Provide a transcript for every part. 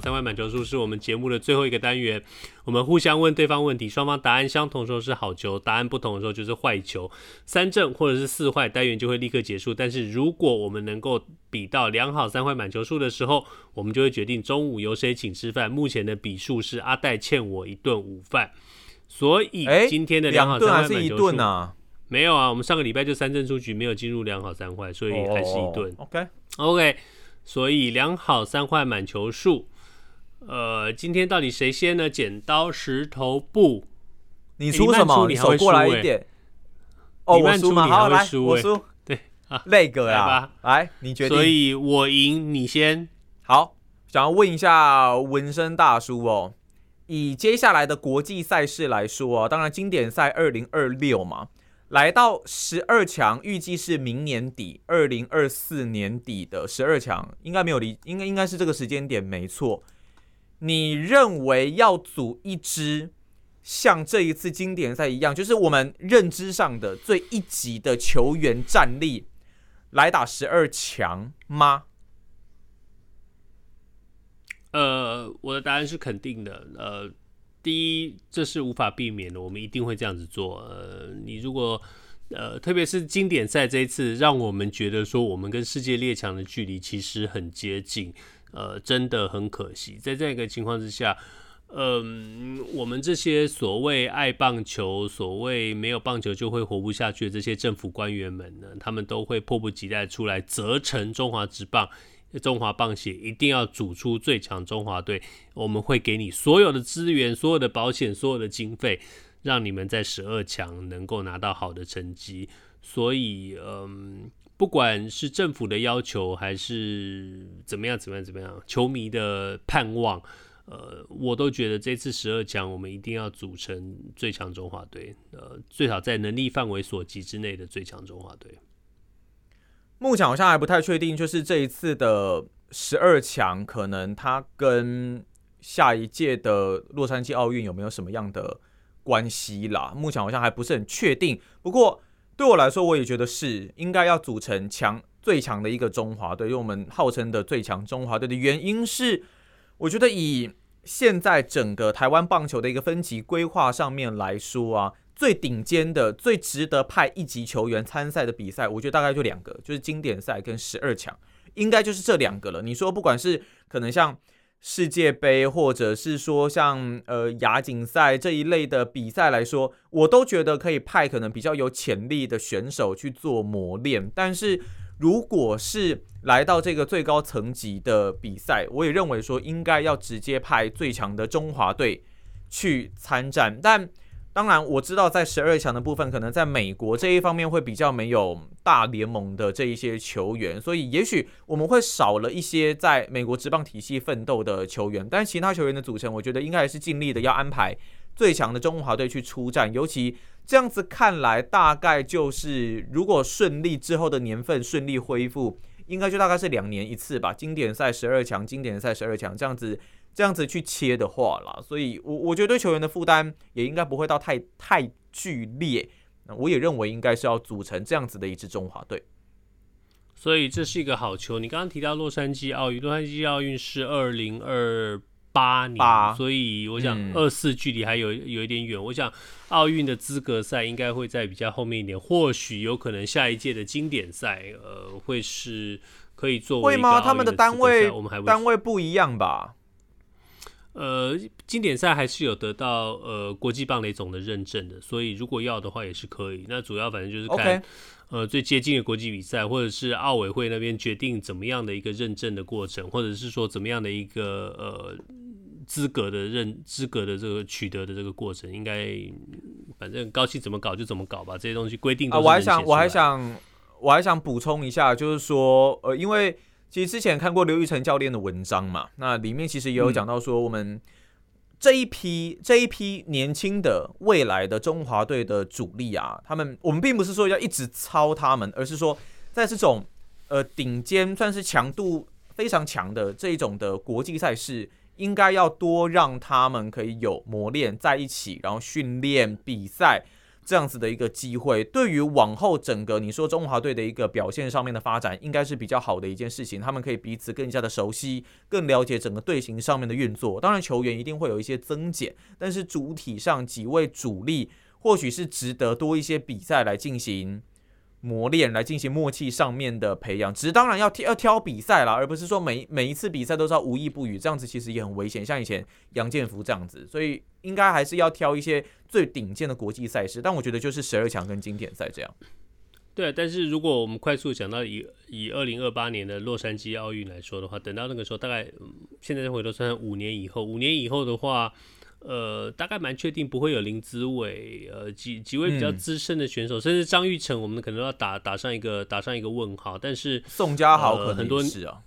三坏满球数是我们节目的最后一个单元，我们互相问对方问题，双方答案相同的时候是好球，答案不同的时候就是坏球。三正或者是四坏单元就会立刻结束。但是如果我们能够比到良好三坏满球数的时候，我们就会决定中午由谁请吃饭。目前的比数是阿戴欠我一顿午饭，所以今天的良好三坏满球数、欸、没有啊，我们上个礼拜就三正出局，没有进入良好三坏，所以还是一顿。Oh, OK OK，所以良好三坏满球数。呃，今天到底谁先呢？剪刀石头布，你出什么？欸、你，你还会输、欸、过来一点。哦，我输吗？好，来，我输。对啊，那个呀，来，来，你决定。所以我赢，你先。好，想要问一下纹身大叔哦，以接下来的国际赛事来说啊，当然经典赛二零二六嘛，来到十二强，预计是明年底，二零二四年底的十二强，应该没有离，应该应该是这个时间点，没错。你认为要组一支像这一次经典赛一样，就是我们认知上的最一级的球员战力来打十二强吗？呃，我的答案是肯定的。呃，第一，这是无法避免的，我们一定会这样子做。呃，你如果呃，特别是经典赛这一次，让我们觉得说我们跟世界列强的距离其实很接近。呃，真的很可惜，在这样一个情况之下，嗯、我们这些所谓爱棒球、所谓没有棒球就会活不下去的这些政府官员们呢，他们都会迫不及待出来责成中华职棒、中华棒协一定要组出最强中华队。我们会给你所有的资源、所有的保险、所有的经费，让你们在十二强能够拿到好的成绩。所以，嗯。不管是政府的要求，还是怎么样，怎么样，怎么样，球迷的盼望，呃，我都觉得这次十二强我们一定要组成最强中华队，呃，最少在能力范围所及之内的最强中华队。目前好像还不太确定，就是这一次的十二强，可能它跟下一届的洛杉矶奥运有没有什么样的关系啦？目前好像还不是很确定。不过。对我来说，我也觉得是应该要组成强最强的一个中华队，因为我们号称的最强中华队的原因是，我觉得以现在整个台湾棒球的一个分级规划上面来说啊，最顶尖的、最值得派一级球员参赛的比赛，我觉得大概就两个，就是经典赛跟十二强，应该就是这两个了。你说不管是可能像。世界杯，或者是说像呃亚锦赛这一类的比赛来说，我都觉得可以派可能比较有潜力的选手去做磨练。但是如果是来到这个最高层级的比赛，我也认为说应该要直接派最强的中华队去参战。但当然，我知道在十二强的部分，可能在美国这一方面会比较没有大联盟的这一些球员，所以也许我们会少了一些在美国职棒体系奋斗的球员。但是其他球员的组成，我觉得应该还是尽力的要安排最强的中华队去出战。尤其这样子看来，大概就是如果顺利之后的年份顺利恢复，应该就大概是两年一次吧。经典赛十二强，经典赛十二强这样子。这样子去切的话啦，所以我我觉得对球员的负担也应该不会到太太剧烈。那我也认为应该是要组成这样子的一支中华队。所以这是一个好球。你刚刚提到洛杉矶奥运，洛杉矶奥运是二零二八年，所以我想二四距离还有有一点远。我想奥运的资格赛应该会在比较后面一点，或许有可能下一届的经典赛，呃，会是可以作为会吗？他们的单位我们还单位不一样吧？呃，经典赛还是有得到呃国际棒垒总的认证的，所以如果要的话也是可以。那主要反正就是看、okay. 呃最接近的国际比赛，或者是奥委会那边决定怎么样的一个认证的过程，或者是说怎么样的一个呃资格的认资格的这个取得的这个过程，应该反正高兴怎么搞就怎么搞吧。这些东西规定啊，我还想我还想我还想补充一下，就是说呃因为。其实之前看过刘玉成教练的文章嘛，那里面其实也有讲到说，我们这一批这一批年轻的未来的中华队的主力啊，他们我们并不是说要一直操他们，而是说在这种呃顶尖算是强度非常强的这一种的国际赛事，应该要多让他们可以有磨练在一起，然后训练比赛。这样子的一个机会，对于往后整个你说中华队的一个表现上面的发展，应该是比较好的一件事情。他们可以彼此更加的熟悉，更了解整个队形上面的运作。当然，球员一定会有一些增减，但是主体上几位主力，或许是值得多一些比赛来进行。磨练来进行默契上面的培养，只是当然要挑要挑比赛啦，而不是说每每一次比赛都是要无意不语，这样子其实也很危险。像以前杨建福这样子，所以应该还是要挑一些最顶尖的国际赛事。但我觉得就是十二强跟经典赛这样。对，但是如果我们快速讲到以以二零二八年的洛杉矶奥运来说的话，等到那个时候，大概现在回头算五年以后，五年以后的话。呃，大概蛮确定不会有林子伟，呃，几几位比较资深的选手，嗯、甚至张玉成，我们可能要打打上一个打上一个问号。但是宋家豪可能、啊、很多是啊，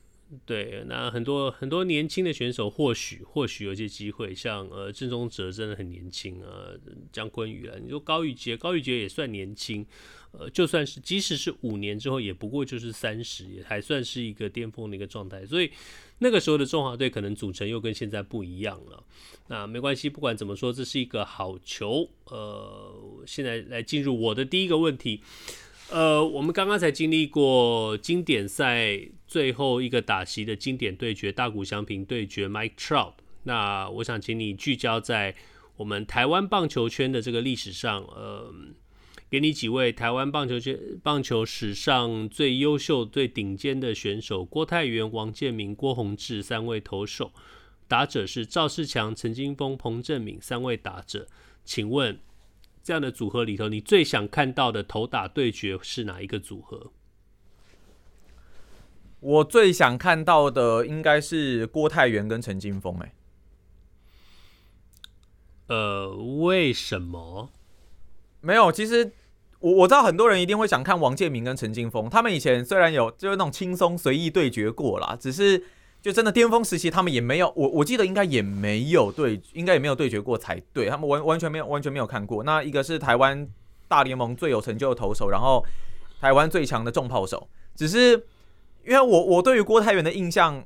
对，那很多很多年轻的选手或许或许有些机会，像呃郑宗哲真的很年轻啊，江坤宇啊，你说高玉杰，高玉杰也算年轻。呃，就算是即使是五年之后，也不过就是三十，也还算是一个巅峰的一个状态。所以那个时候的中华队可能组成又跟现在不一样了。那没关系，不管怎么说，这是一个好球。呃，现在来进入我的第一个问题。呃，我们刚刚才经历过经典赛最后一个打席的经典对决，大谷翔平对决 Mike Trout。那我想请你聚焦在我们台湾棒球圈的这个历史上，呃。给你几位台湾棒球圈棒球史上最优秀、最顶尖的选手：郭泰源、王建民、郭泓志三位投手，打者是赵世强、陈金峰、彭正敏三位打者。请问这样的组合里头，你最想看到的投打对决是哪一个组合？我最想看到的应该是郭泰源跟陈金峰。哎，呃，为什么？没有，其实。我我知道很多人一定会想看王建民跟陈金峰，他们以前虽然有就是那种轻松随意对决过啦，只是就真的巅峰时期他们也没有，我我记得应该也没有对，应该也没有对决过才对，他们完完全没有完全没有看过。那一个是台湾大联盟最有成就的投手，然后台湾最强的重炮手，只是因为我我对于郭泰源的印象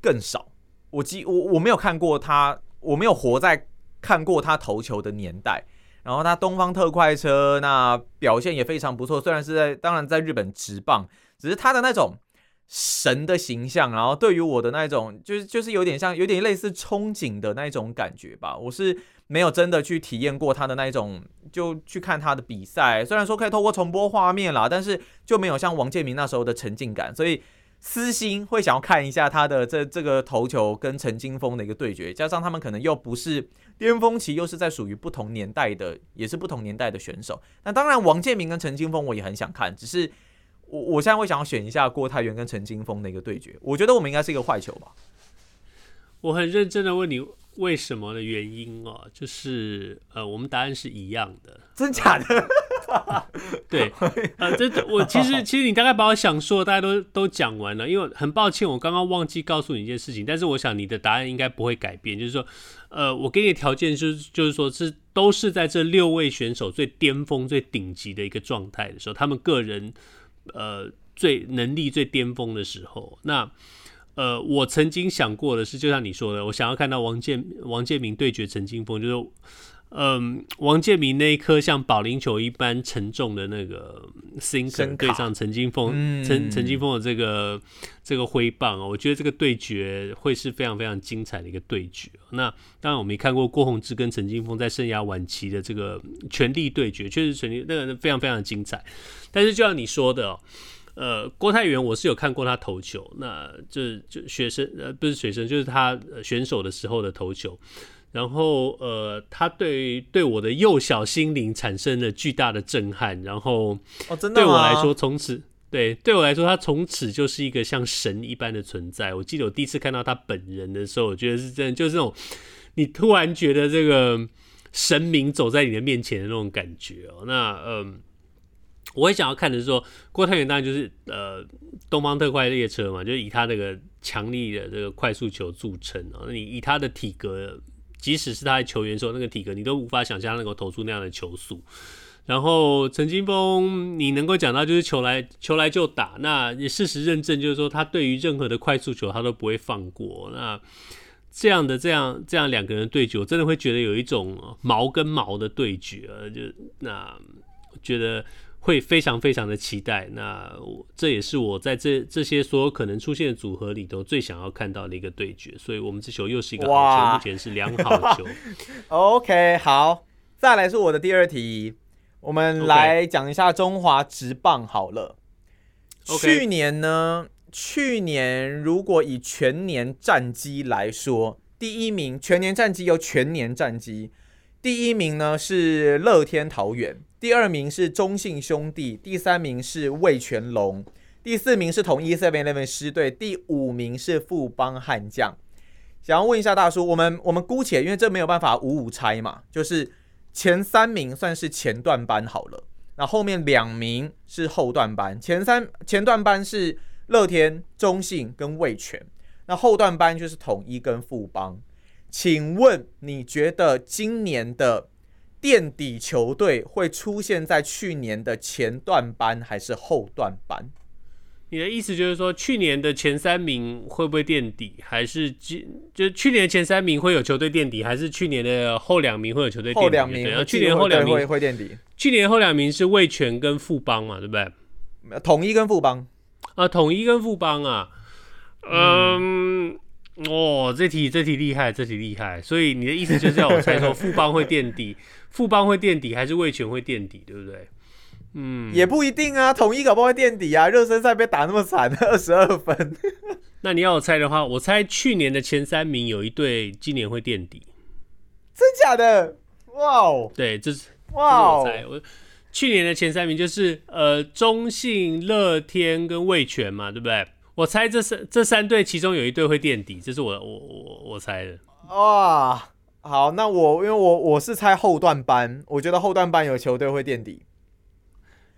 更少，我记我我没有看过他，我没有活在看过他投球的年代。然后他东方特快车那表现也非常不错，虽然是在当然在日本职棒，只是他的那种神的形象，然后对于我的那种就是就是有点像有点类似憧憬的那种感觉吧。我是没有真的去体验过他的那种，就去看他的比赛，虽然说可以透过重播画面啦，但是就没有像王建民那时候的沉浸感，所以。私心会想要看一下他的这这个头球跟陈金峰的一个对决，加上他们可能又不是巅峰期，又是在属于不同年代的，也是不同年代的选手。那当然，王建民跟陈金峰我也很想看，只是我我现在会想要选一下郭泰源跟陈金峰的一个对决。我觉得我们应该是一个坏球吧。我很认真的问你为什么的原因哦，就是呃，我们答案是一样的，真假的？对，呃，这我其实其实你大概把我想说的大家都都讲完了，因为很抱歉我刚刚忘记告诉你一件事情，但是我想你的答案应该不会改变，就是说，呃，我给你的条件就是就是说是都是在这六位选手最巅峰、最顶级的一个状态的时候，他们个人呃最能力最巅峰的时候，那。呃，我曾经想过的是，就像你说的，我想要看到王建王建民对决陈金峰，就是，嗯、呃，王建民那一颗像保龄球一般沉重的那个 sinker 对上陈金峰，陈陈、嗯、金峰的这个这个挥棒啊，我觉得这个对决会是非常非常精彩的一个对决。那当然，我们也看过郭宏志跟陈金峰在生涯晚期的这个全力对决，确实全力那个非常非常精彩。但是就像你说的。呃，郭泰源我是有看过他投球，那就就学生呃不是学生，就是他选手的时候的投球，然后呃他对对我的幼小心灵产生了巨大的震撼，然后哦，真的对我来说从此对对我来说他从此就是一个像神一般的存在。我记得我第一次看到他本人的时候，我觉得是真的，就是那种你突然觉得这个神明走在你的面前的那种感觉哦。那嗯。呃我也想要看的是说，郭泰源当然就是呃东方特快列车嘛，就是以他那个强力的这个快速球著称啊。那你以他的体格，即使是他在球员时候那个体格，你都无法想象他能够投出那样的球速。然后陈金锋，你能够讲到就是球来球来就打，那也事实认证就是说他对于任何的快速球他都不会放过。那这样的这样这样两个人对决，我真的会觉得有一种毛跟毛的对决，就那觉得。会非常非常的期待，那这也是我在这这些所有可能出现的组合里头最想要看到的一个对决，所以我们这球又是一个好球，目前是两好球。OK，好，再来是我的第二题，我们来讲一下中华职棒好了。去年呢，去年如果以全年战绩来说，第一名全年战绩由全年战绩，第一名呢是乐天桃园。第二名是中信兄弟，第三名是魏全龙，第四名是统一 Seven Eleven 狮队，第五名是富邦悍将。想要问一下大叔，我们我们姑且因为这没有办法五五拆嘛，就是前三名算是前段班好了，那后面两名是后段班，前三前段班是乐天、中信跟魏全，那后段班就是统一跟富邦。请问你觉得今年的？垫底球队会出现在去年的前段班还是后段班？你的意思就是说，去年的前三名会不会垫底？还是就去年前三名会有球队垫底？还是去年的后两名会有球队垫底？后两名，然后去年后两名会会垫底。去年后两名是魏全跟富邦嘛，对不对？统一跟富邦啊，统一跟富邦啊，嗯。嗯哦，这题这题厉害，这题厉害。所以你的意思就是要我猜说富邦会垫底，富邦会垫底，还是味全会垫底，对不对？嗯，也不一定啊。统一搞不好会垫底啊，热身赛被打那么惨，二十二分。那你要我猜的话，我猜去年的前三名有一队今年会垫底。真假的？哇哦！对，这是哇哦！我去年的前三名就是呃中信、乐天跟味全嘛，对不对？我猜这三这三队其中有一队会垫底，这是我我我我猜的。哇，好，那我因为我我是猜后段班，我觉得后段班有球队会垫底。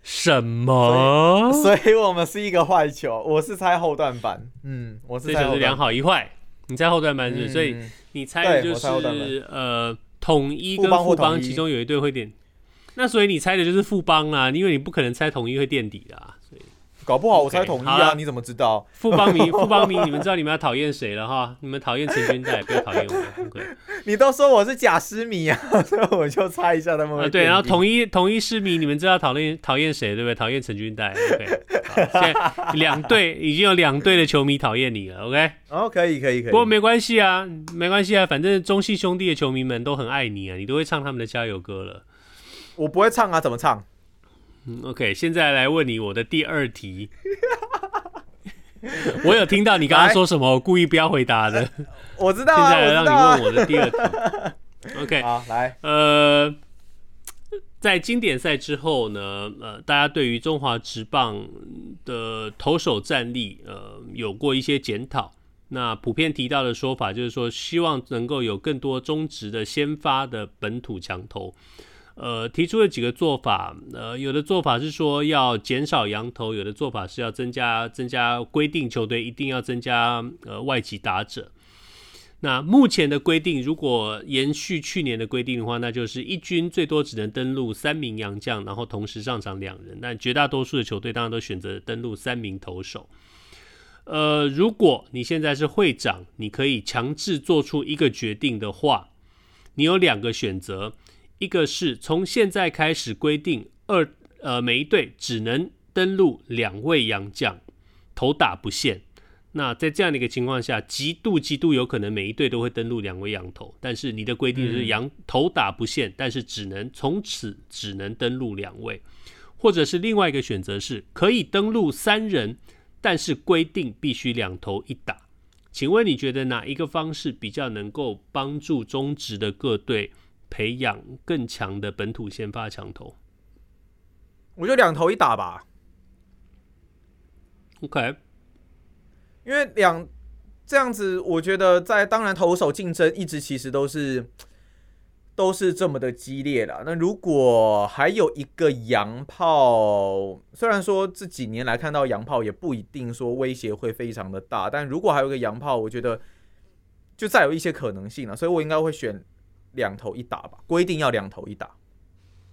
什么？所以，所以我们是一个坏球。我是猜后段班，嗯，我是猜后段班。两好一坏，你猜后段班是，嗯、所以你猜的就是呃统一跟富邦其中有一队会垫。那所以你猜的就是富邦啊，因为你不可能猜统一会垫底的，啊。搞不好我才统一啊？Okay, 你怎么知道？富邦迷，富邦迷，你们知道你们要讨厌谁了哈？你们讨厌陈军代，不要讨厌我。Okay. 你都说我是假狮迷啊，所以我就猜一下他们。啊，对，然后统一统一狮迷，你们知道讨厌讨厌谁对不对？讨厌陈军代。OK，现在两队 已经有两队的球迷讨厌你了。OK，哦，可以可以可以。不过没关系啊，没关系啊，反正中信兄弟的球迷们都很爱你啊，你都会唱他们的加油歌了。我不会唱啊，怎么唱？嗯，OK，现在来问你我的第二题。我有听到你刚刚说什么，我故意不要回答的。我知道、啊，现在来让你问我的第二题。OK，好，来，呃，在经典赛之后呢，呃，大家对于中华职棒的投手战力，呃，有过一些检讨。那普遍提到的说法就是说，希望能够有更多中职的先发的本土强投。呃，提出了几个做法，呃，有的做法是说要减少羊头，有的做法是要增加增加规定，球队一定要增加呃外籍打者。那目前的规定，如果延续去年的规定的话，那就是一军最多只能登录三名洋将，然后同时上场两人。但绝大多数的球队当然都选择登录三名投手。呃，如果你现在是会长，你可以强制做出一个决定的话，你有两个选择。一个是从现在开始规定二呃每一队只能登录两位洋将，投打不限。那在这样的一个情况下，极度极度有可能每一队都会登录两位洋头。但是你的规定是洋头打不限，但是只能从此只能登录两位，或者是另外一个选择是可以登录三人，但是规定必须两头一打。请问你觉得哪一个方式比较能够帮助中职的各队？培养更强的本土先发强投，我就两头一打吧。OK，因为两这样子，我觉得在当然投手竞争一直其实都是都是这么的激烈了。那如果还有一个洋炮，虽然说这几年来看到洋炮也不一定说威胁会非常的大，但如果还有一个洋炮，我觉得就再有一些可能性了。所以我应该会选。两头一打吧，规定要两头一打。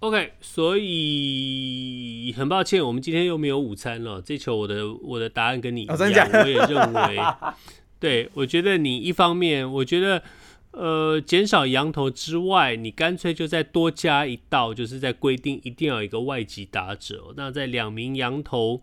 OK，所以很抱歉，我们今天又没有午餐了。这球我的我的答案跟你一样，我也认为，对，我觉得你一方面，我觉得呃减少羊头之外，你干脆就再多加一道，就是在规定一定要有一个外籍打者。那在两名洋投。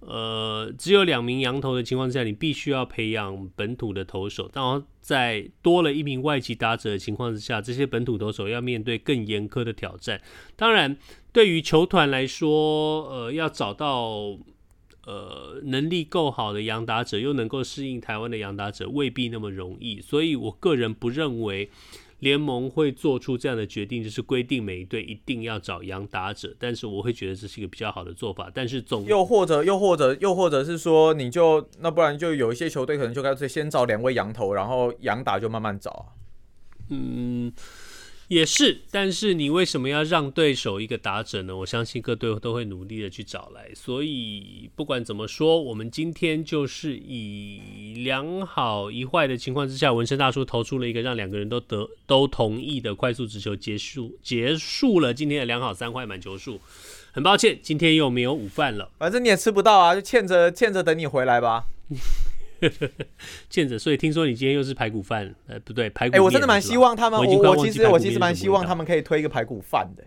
呃，只有两名洋投的情况下，你必须要培养本土的投手。然后在多了一名外籍打者的情况之下，这些本土投手要面对更严苛的挑战。当然，对于球团来说，呃，要找到呃能力够好的洋打者，又能够适应台湾的洋打者，未必那么容易。所以我个人不认为。联盟会做出这样的决定，就是规定每一队一定要找洋打者，但是我会觉得这是一个比较好的做法。但是总又或者又或者又或者是说，你就那不然就有一些球队可能就干脆先找两位洋头，然后洋打就慢慢找啊。嗯。也是，但是你为什么要让对手一个打者呢？我相信各队都会努力的去找来。所以不管怎么说，我们今天就是以两好一坏的情况之下，纹身大叔投出了一个让两个人都得都同意的快速直球结束，结束了今天的两好三坏满球数。很抱歉，今天又没有午饭了，反正你也吃不到啊，就欠着欠着等你回来吧。见着，所以听说你今天又是排骨饭，呃，不对，排骨。哎、欸，我真的蛮希望他们，我我其实我其实蛮希望他们可以推一个排骨饭的，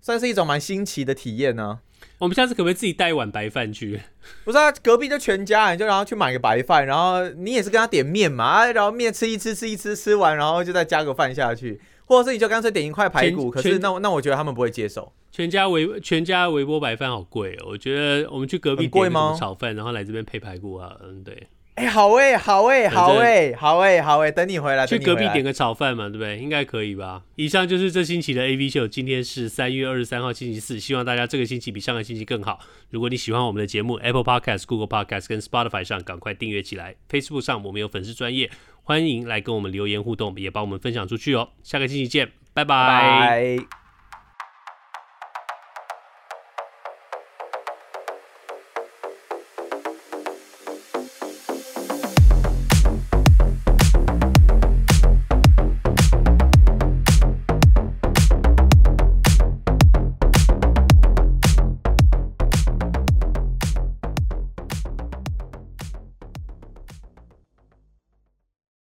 算是一种蛮新奇的体验呢、啊。我们下次可不可以自己带一碗白饭去？不是啊，隔壁就全家，你就然后去买个白饭，然后你也是跟他点面嘛，然后面吃一吃，吃一吃，吃完然后就再加个饭下去，或者是你就干脆点一块排骨。可是那那我觉得他们不会接受。全家微全家微波白饭好贵哦，我觉得我们去隔壁点炒饭，然后来这边配排骨啊，嗯，对。哎、欸，好哎、欸，好哎、欸，好哎、欸，好哎、欸，好哎、欸，等你回来，去隔壁点个炒饭嘛，对不对？应该可以吧？以上就是这星期的 AV 秀，今天是三月二十三号星期四，希望大家这个星期比上个星期更好。如果你喜欢我们的节目，Apple Podcast、Google Podcast 跟 Spotify 上赶快订阅起来，Facebook 上我们有粉丝专业，欢迎来跟我们留言互动，也帮我们分享出去哦。下个星期见，拜拜。